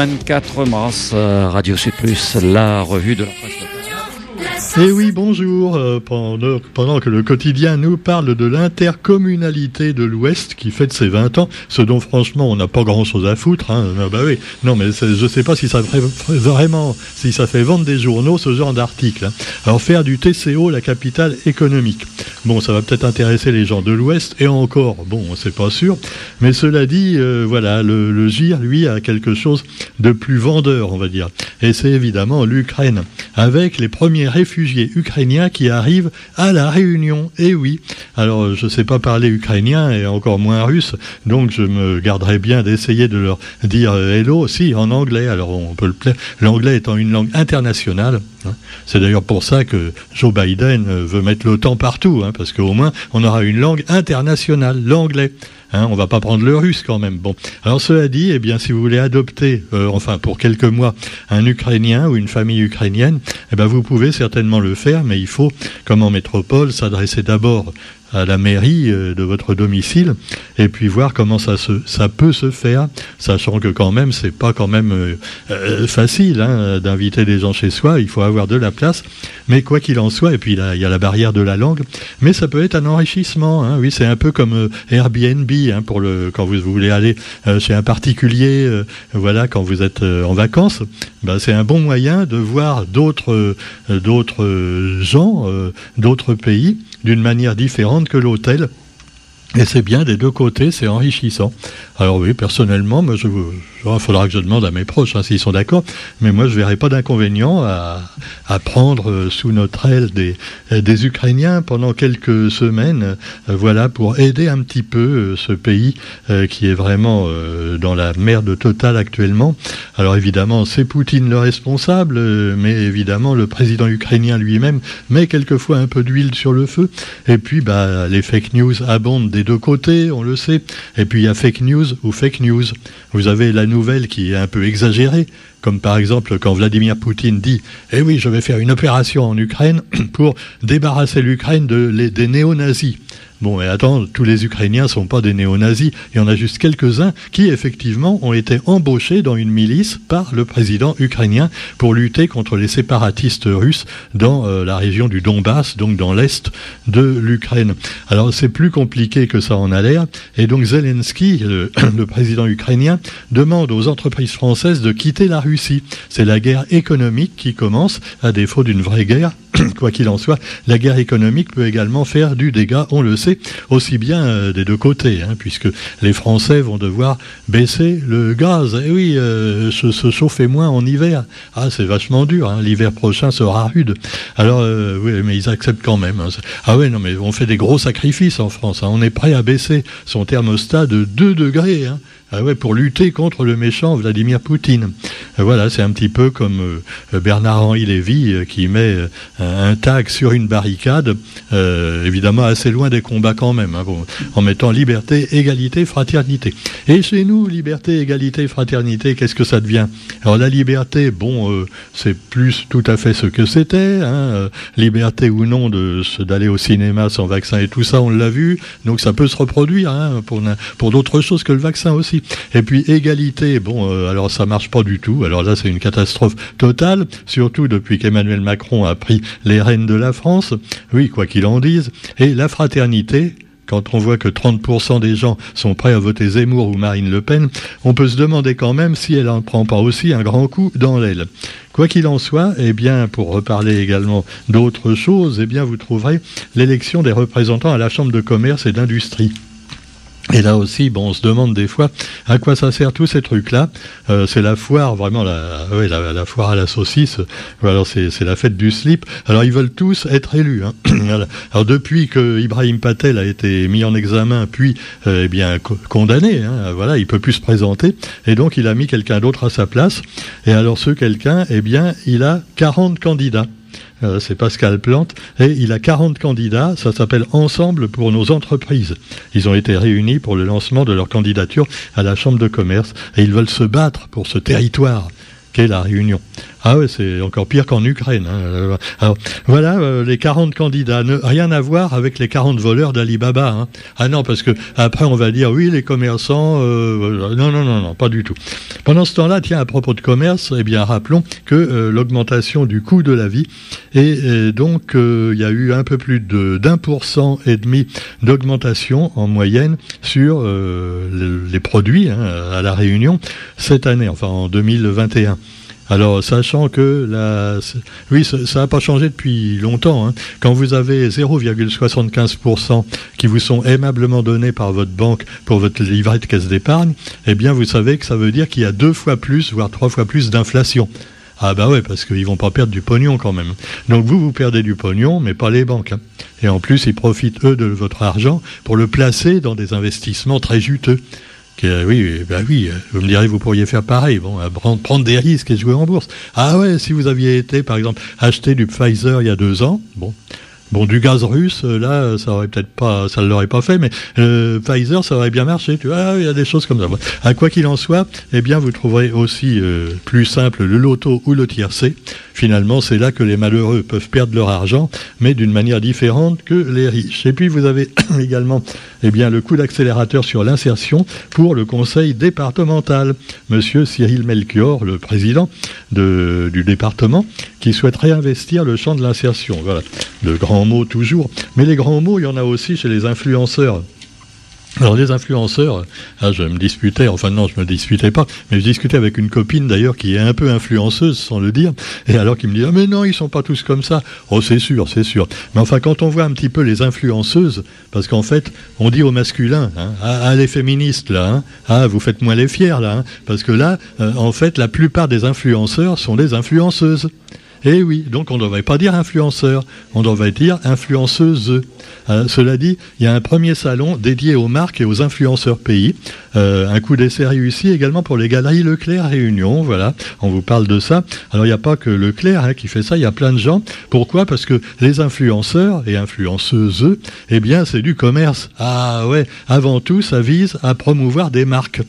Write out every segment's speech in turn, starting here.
24 mars, Radio C+, la revue de la presse eh oui, bonjour. Euh, pendant, que le quotidien nous parle de l'intercommunalité de l'Ouest qui fête ses 20 ans, ce dont franchement on n'a pas grand-chose à foutre. Hein. Ah bah oui, non mais je sais pas si ça fait vraiment, si ça fait vendre des journaux ce genre d'article. Hein. Alors faire du TCO la capitale économique. Bon, ça va peut-être intéresser les gens de l'Ouest et encore, bon, c'est pas sûr. Mais cela dit, euh, voilà, le, le GIR lui a quelque chose de plus vendeur, on va dire. Et c'est évidemment l'Ukraine avec les premiers réfugiés ukrainiens qui arrivent à la Réunion. Et eh oui, alors je ne sais pas parler ukrainien et encore moins russe, donc je me garderai bien d'essayer de leur dire hello, si, en anglais. Alors on peut le l'anglais étant une langue internationale. Hein. C'est d'ailleurs pour ça que Joe Biden veut mettre l'OTAN partout, hein, parce qu'au moins on aura une langue internationale, l'anglais. Hein, on va pas prendre le russe quand même. Bon, alors cela dit, eh bien, si vous voulez adopter, euh, enfin pour quelques mois, un Ukrainien ou une famille ukrainienne, eh ben, vous pouvez certainement le faire, mais il faut, comme en métropole, s'adresser d'abord à la mairie euh, de votre domicile et puis voir comment ça, se, ça peut se faire, sachant que quand même c'est pas quand même euh, euh, facile hein, d'inviter des gens chez soi, il faut avoir de la place, mais quoi qu'il en soit, et puis il y a la barrière de la langue, mais ça peut être un enrichissement, hein, oui c'est un peu comme Airbnb hein, pour le quand vous, voulez aller chez un particulier, voilà quand vous êtes en vacances, ben, c'est un bon moyen de voir d'autres d'autres gens, d'autres pays d'une manière différente que l'hôtel. Et c'est bien des deux côtés, c'est enrichissant. Alors oui, personnellement, moi, je, il faudra que je demande à mes proches hein, s'ils sont d'accord, mais moi je verrai pas d'inconvénient à, prendre euh, sous notre aile des, Ukrainiens pendant quelques semaines, euh, voilà, pour aider un petit peu euh, ce pays qui est vraiment dans la merde totale actuellement. Alors évidemment, c'est Poutine le responsable, mais évidemment le président ukrainien lui-même met quelquefois un peu d'huile sur le feu. Et puis, bah, les fake news abondent deux côtés, on le sait. Et puis il y a fake news ou fake news. Vous avez la nouvelle qui est un peu exagérée, comme par exemple quand Vladimir Poutine dit Eh oui, je vais faire une opération en Ukraine pour débarrasser l'Ukraine de, des néo-nazis. Bon, mais attends, tous les Ukrainiens ne sont pas des néo-nazis. Il y en a juste quelques-uns qui, effectivement, ont été embauchés dans une milice par le président ukrainien pour lutter contre les séparatistes russes dans euh, la région du Donbass, donc dans l'est de l'Ukraine. Alors, c'est plus compliqué que ça en a l'air. Et donc, Zelensky, le, le président ukrainien, demande aux entreprises françaises de quitter la Russie. C'est la guerre économique qui commence, à défaut d'une vraie guerre. Quoi qu'il en soit, la guerre économique peut également faire du dégât, on le sait, aussi bien euh, des deux côtés, hein, puisque les Français vont devoir baisser le gaz. Eh oui, euh, se, chauffer moins en hiver. Ah, c'est vachement dur. Hein. L'hiver prochain sera rude. Alors, euh, oui, mais ils acceptent quand même. Hein. Ah oui, non, mais on fait des gros sacrifices en France. On est prêt à baisser son thermostat de 2 degrés. Ah ouais, pour lutter contre le méchant Vladimir Poutine. Euh, voilà, c'est un petit peu comme euh, Bernard-Henri Lévy euh, qui met un tag sur une barricade, évidemment assez loin des combats quand même, hein, en mettant liberté, égalité, fraternité. Et chez nous, liberté, égalité, fraternité, qu'est-ce que ça devient? Alors la liberté, bon, c'est plus tout à fait ce que c'était, hein, liberté ou non d'aller au cinéma sans vaccin et tout ça, on l'a vu, donc ça peut se reproduire hein, pour, pour d'autres choses que le vaccin aussi. Et puis égalité, bon, euh, alors ça marche pas du tout. Alors là, c'est une catastrophe totale, surtout depuis qu'Emmanuel Macron a pris les rênes de la France. Oui, quoi qu'il en dise. Et la fraternité, quand on voit que 30% des gens sont prêts à voter Zemmour ou Marine Le Pen, on peut se demander quand même si elle n'en prend pas aussi un grand coup dans l'aile. Quoi qu'il en soit, eh bien, pour reparler également d'autres choses, eh bien, vous trouverez l'élection des représentants à la Chambre de commerce et d'industrie. Et là aussi, bon, on se demande des fois à quoi ça sert tous ces trucs-là. Euh, c'est la foire, vraiment la, foire à la saucisse. Alors c'est, la fête du slip. Alors ils veulent tous être élus. Hein. Alors depuis que Ibrahim Patel a été mis en examen, puis euh, eh bien condamné, hein, voilà, il peut plus se présenter. Et donc il a mis quelqu'un d'autre à sa place. Et alors ce quelqu'un, eh bien, il a 40 candidats. Euh, c'est Pascal Plante, et il a 40 candidats, ça s'appelle Ensemble pour nos entreprises. Ils ont été réunis pour le lancement de leur candidature à la Chambre de commerce, et ils veulent se battre pour ce territoire qu'est la Réunion. Ah ouais, c'est encore pire qu'en Ukraine. Hein. Alors, voilà euh, les 40 candidats. Rien à voir avec les 40 voleurs d'Alibaba. Hein. Ah non, parce que après on va dire oui, les commerçants. Euh, non, non, non, non, pas du tout. Pendant ce temps-là, tiens, à propos de commerce, eh bien, rappelons que euh, l'augmentation du coût de la vie et, donc il y a eu un peu plus d'un pour cent et demi d'augmentation en moyenne sur les produits hein, à la Réunion cette année, enfin en 2021. Alors, sachant que la, oui, ça n'a pas changé depuis longtemps. Hein. Quand vous avez 0,75% qui vous sont aimablement donnés par votre banque pour votre livret de caisse d'épargne, eh bien, vous savez que ça veut dire qu'il y a deux fois plus, voire trois fois plus d'inflation. Ah bah ouais, parce qu'ils vont pas perdre du pognon quand même. Donc vous, vous perdez du pognon, mais pas les banques. Hein. Et en plus, ils profitent, eux, de votre argent pour le placer dans des investissements très juteux oui, bah oui, vous me direz, vous pourriez faire pareil, bon, prendre des risques et jouer en bourse. Ah ouais, si vous aviez été, par exemple, acheter du Pfizer il y a deux ans, bon, Bon, du gaz russe, là, ça aurait peut-être pas, ça l'aurait pas fait, mais euh, Pfizer, ça aurait bien marché. Tu vois, il y a des choses comme ça. À quoi qu'il en soit, eh bien, vous trouverez aussi euh, plus simple le loto ou le tiercé. Finalement, c'est là que les malheureux peuvent perdre leur argent, mais d'une manière différente que les riches. Et puis, vous avez également eh bien, le coup d'accélérateur sur l'insertion pour le conseil départemental. Monsieur Cyril Melchior, le président du département, qui souhaite réinvestir le champ de l'insertion. Voilà, de grands mots toujours. Mais les grands mots, il y en a aussi chez les influenceurs. Alors les influenceurs, ah, je me disputais, enfin non, je me disputais pas, mais je discutais avec une copine d'ailleurs qui est un peu influenceuse sans le dire, et alors qui me dit ah mais non ils sont pas tous comme ça. Oh c'est sûr, c'est sûr. Mais enfin quand on voit un petit peu les influenceuses, parce qu'en fait on dit aux masculins, hein, ah, ah, les féministes là, hein, ah vous faites moins les fiers là, hein, parce que là euh, en fait la plupart des influenceurs sont des influenceuses. Eh oui, donc on ne devrait pas dire influenceur, on devrait dire influenceuse. Euh, cela dit, il y a un premier salon dédié aux marques et aux influenceurs pays. Euh, un coup d'essai réussi également pour les galeries Leclerc Réunion. Voilà, on vous parle de ça. Alors il n'y a pas que Leclerc hein, qui fait ça, il y a plein de gens. Pourquoi? Parce que les influenceurs et influenceuses, eh bien c'est du commerce. Ah ouais, avant tout, ça vise à promouvoir des marques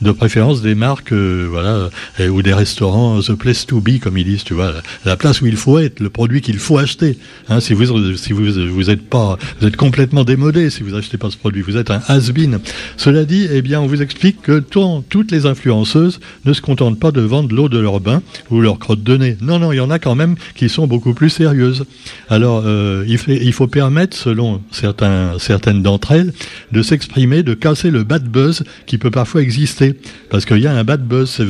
de préférence des marques, euh, voilà, ou des restaurants, the place to be, comme ils disent, tu vois, la place où il faut être, le produit qu'il faut acheter. Hein, si vous, si vous, vous êtes pas, vous êtes complètement démodé si vous achetez pas ce produit, vous êtes un has-been. Cela dit, eh bien, on vous explique que toutes les influenceuses ne se contentent pas de vendre l'eau de leur bain ou leur crotte de nez. Non, non, il y en a quand même qui sont beaucoup plus sérieuses. Alors, euh, il, fait, il faut permettre, selon certains, certaines d'entre elles, de s'exprimer, de casser le bad buzz qui peut parfois exister parce qu'il y a un bad buzz,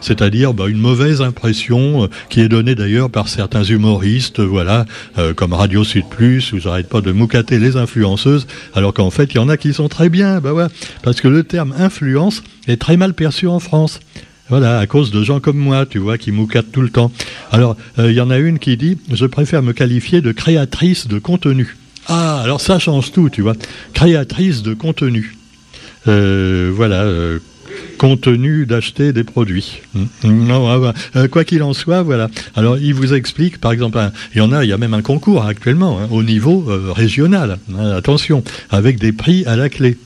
c'est-à-dire bah, une mauvaise impression euh, qui est donnée d'ailleurs par certains humoristes, voilà, euh, comme Radio Sud Plus, où j'arrête pas de moucater les influenceuses, alors qu'en fait, il y en a qui sont très bien, bah parce que le terme influence est très mal perçu en France. Voilà, à cause de gens comme moi, tu vois, qui moucatent tout le temps. Alors, euh, il y en a une qui dit, je préfère me qualifier de créatrice de contenu. Ah, alors ça change tout, tu vois. Créatrice de contenu. voilà, contenu d'acheter des produits. Hmm. Non, ah, euh, quoi qu'il en soit, voilà. Alors, il vous explique, par exemple, il y en a, il y a même un concours actuellement hein, au niveau euh, régional. Hein, attention, avec des prix à la clé.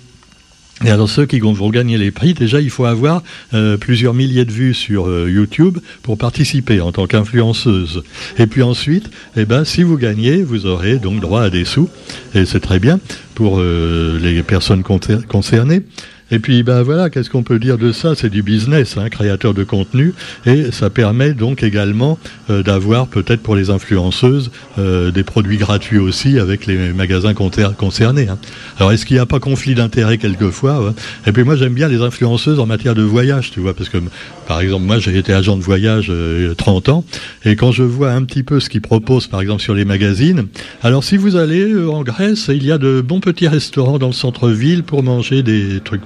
Et alors ceux qui vont gagner les prix, déjà il faut avoir euh, plusieurs milliers de vues sur YouTube pour participer en tant qu'influenceuse. Et puis ensuite, eh ben, si vous gagnez, vous aurez donc droit à des sous, et c'est très bien pour les personnes concernées. Et puis, ben voilà, qu'est-ce qu'on peut dire de ça? C'est du business, hein, créateur de contenu, et ça permet donc également euh, d'avoir peut-être pour les influenceuses euh, des produits gratuits aussi avec les magasins concernés. Hein. Alors, est-ce qu'il n'y a pas conflit d'intérêt quelquefois Et puis moi, j'aime bien les influenceuses en matière de voyage, tu vois, parce que par exemple, moi, j'ai été agent de voyage 30 euh, ans, et quand je vois un petit peu ce qu'ils proposent, par exemple, sur les magazines, alors si vous allez en Grèce, il y a de bons petits restaurants dans le centre-ville pour manger des trucs.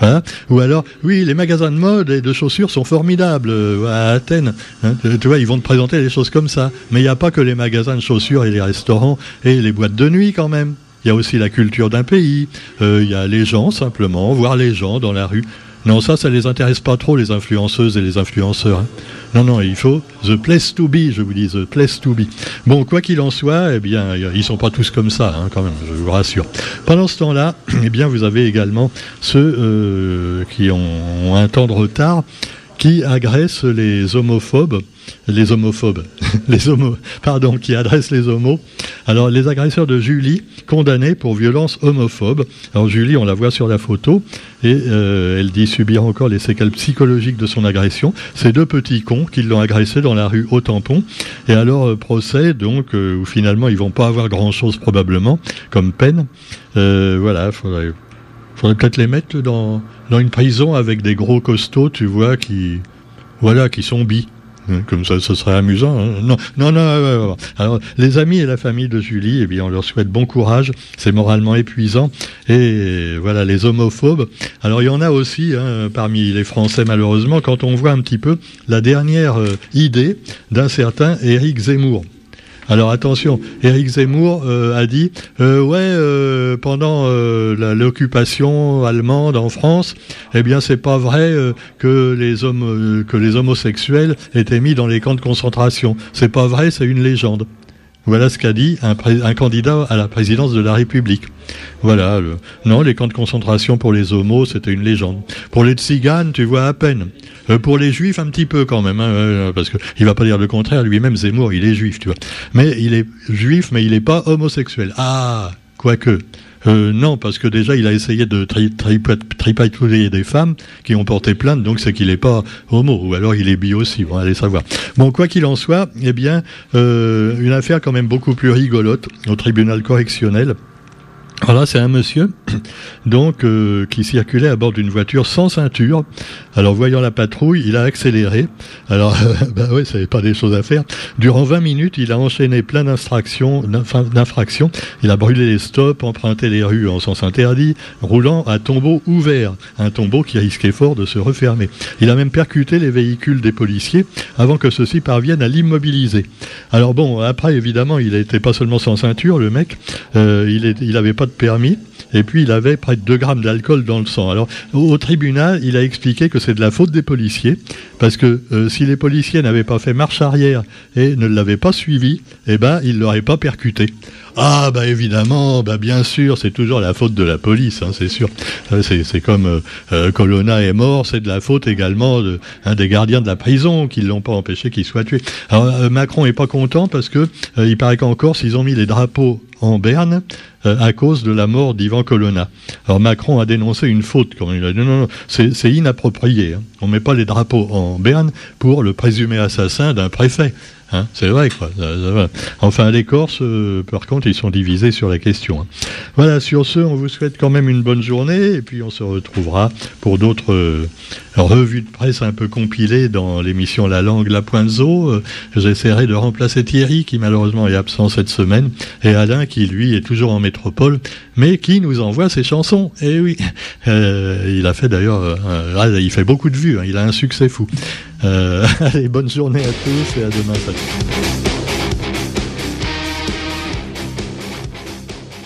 Hein. Ou alors, oui, les magasins de mode et de chaussures sont formidables euh, à Athènes. Hein. Tu vois, ils vont te présenter des choses comme ça. Mais il n'y a pas que les magasins de chaussures et les restaurants et les boîtes de nuit quand même. Il y a aussi la culture d'un pays. Euh, il y a les gens simplement, voir les gens dans la rue. Non, ça, ça les intéresse pas trop, les influenceuses et les influenceurs. Hein. Non, non, il faut the place to be, je vous dis, the place to be. Bon, quoi qu'il en soit, eh bien, ils sont pas tous comme ça, hein, quand même, je vous rassure. Pendant ce temps-là, eh bien, vous avez également ceux euh, qui ont, un temps de retard qui agresse les homophobes, les homophobes, les homos, pardon, qui adresse les homos. Alors, les agresseurs de Julie, condamnés pour violence homophobe. Alors, Julie, on la voit sur la photo, et euh, elle dit subir encore les séquelles psychologiques de son agression. Ces deux petits cons qui l'ont agressé dans la rue au tampon. Et alors, euh, procès, donc, euh, où finalement, ils vont pas avoir grand-chose probablement, comme peine. voilà, faudrait faudrait peut-être les mettre dans, dans une prison avec des gros costauds, tu vois, qui, voilà, qui sont bi. Hein, comme ça, ce serait amusant. Hein. Non, non, non. Alors, les amis et la famille de Julie, eh bien, on leur souhaite bon courage. C'est moralement épuisant. Et voilà, les homophobes. Alors, il y en a aussi hein, parmi les Français, malheureusement, quand on voit un petit peu la dernière euh, idée d'un certain Éric Zemmour. Alors attention, Éric Zemmour euh, a dit euh, ouais euh, pendant l'occupation allemande en France, eh bien c'est pas vrai que les hommes que les homosexuels étaient mis dans les camps de concentration. C'est pas vrai, c'est une légende. Voilà ce qu'a dit un, candidat à la présidence de la République. Voilà. non, les camps de concentration pour les homos, c'était une légende. Pour les tziganes, tu vois à peine. Euh, pour les juifs, un petit peu quand même, hein, parce que il va pas dire le contraire. Lui-même, Zemmour, il est juif, tu vois. Mais il est juif, mais il n'est pas homosexuel. Ah, quoique. Euh, non, parce que déjà, il a essayé de tripatouiller des femmes qui ont porté plainte, donc c'est qu'il n'est pas homo, ou alors il est bi aussi, on va savoir. Bon, quoi qu'il en soit, eh bien, euh, une affaire quand même beaucoup plus rigolote au tribunal correctionnel. Voilà, c'est un monsieur donc euh, qui circulait à bord d'une voiture sans ceinture. Alors voyant la patrouille, il a accéléré. Alors bah oui, ça pas des choses à faire. Durant 20 minutes, il a enchaîné plein d'infractions, d'infractions. Il a brûlé les stops, emprunté les rues en sens interdit, roulant à tombeau ouvert, un tombeau qui risquait fort de se refermer. Il a même percuté les véhicules des policiers avant que ceux-ci parviennent à l'immobiliser. Alors bon, après évidemment, il n'était pas seulement sans ceinture, le mec, euh, il, est, il avait pas de permis, et puis il avait près de 2 grammes d'alcool dans le sang. Alors au, tribunal, il a expliqué que c'est de la faute des policiers, parce que euh, si les policiers n'avaient pas fait marche arrière et ne l'avaient pas suivi, eh ben, ils l'auraient pas percuté. Ah bah évidemment, bah bien sûr, c'est toujours la faute de la police, hein, c'est sûr. Euh, c'est comme euh, Colonna est mort, c'est de la faute également de, un des gardiens de la prison qui l'ont pas empêché qu'il soit tué. Alors Macron est pas content parce que il paraît qu'en Corse ils ont mis les drapeaux en berne à cause de la mort d'Ivan Colonna. Alors Macron a dénoncé une faute quand il a dit non, non, c'est inapproprié. Hein. On met pas les drapeaux en berne pour le présumé assassin d'un préfet. Hein, c'est vrai, quoi. Enfin, les Corses, euh, par contre, ils sont divisés sur la question. Hein. Voilà, sur ce, on vous souhaite quand même une bonne journée, et puis on se retrouvera pour d'autres euh, revues de presse un peu compilées dans l'émission La langue, la pointe zo. Euh, j'essaierai de remplacer Thierry, qui malheureusement est absent cette semaine, et Alain, qui lui est toujours en métropole, mais qui nous envoie ses chansons. Et eh oui, il a fait d'ailleurs, il fait beaucoup de vues, hein. il a un succès fou. Euh, allez, bonne journée à tous et à demain.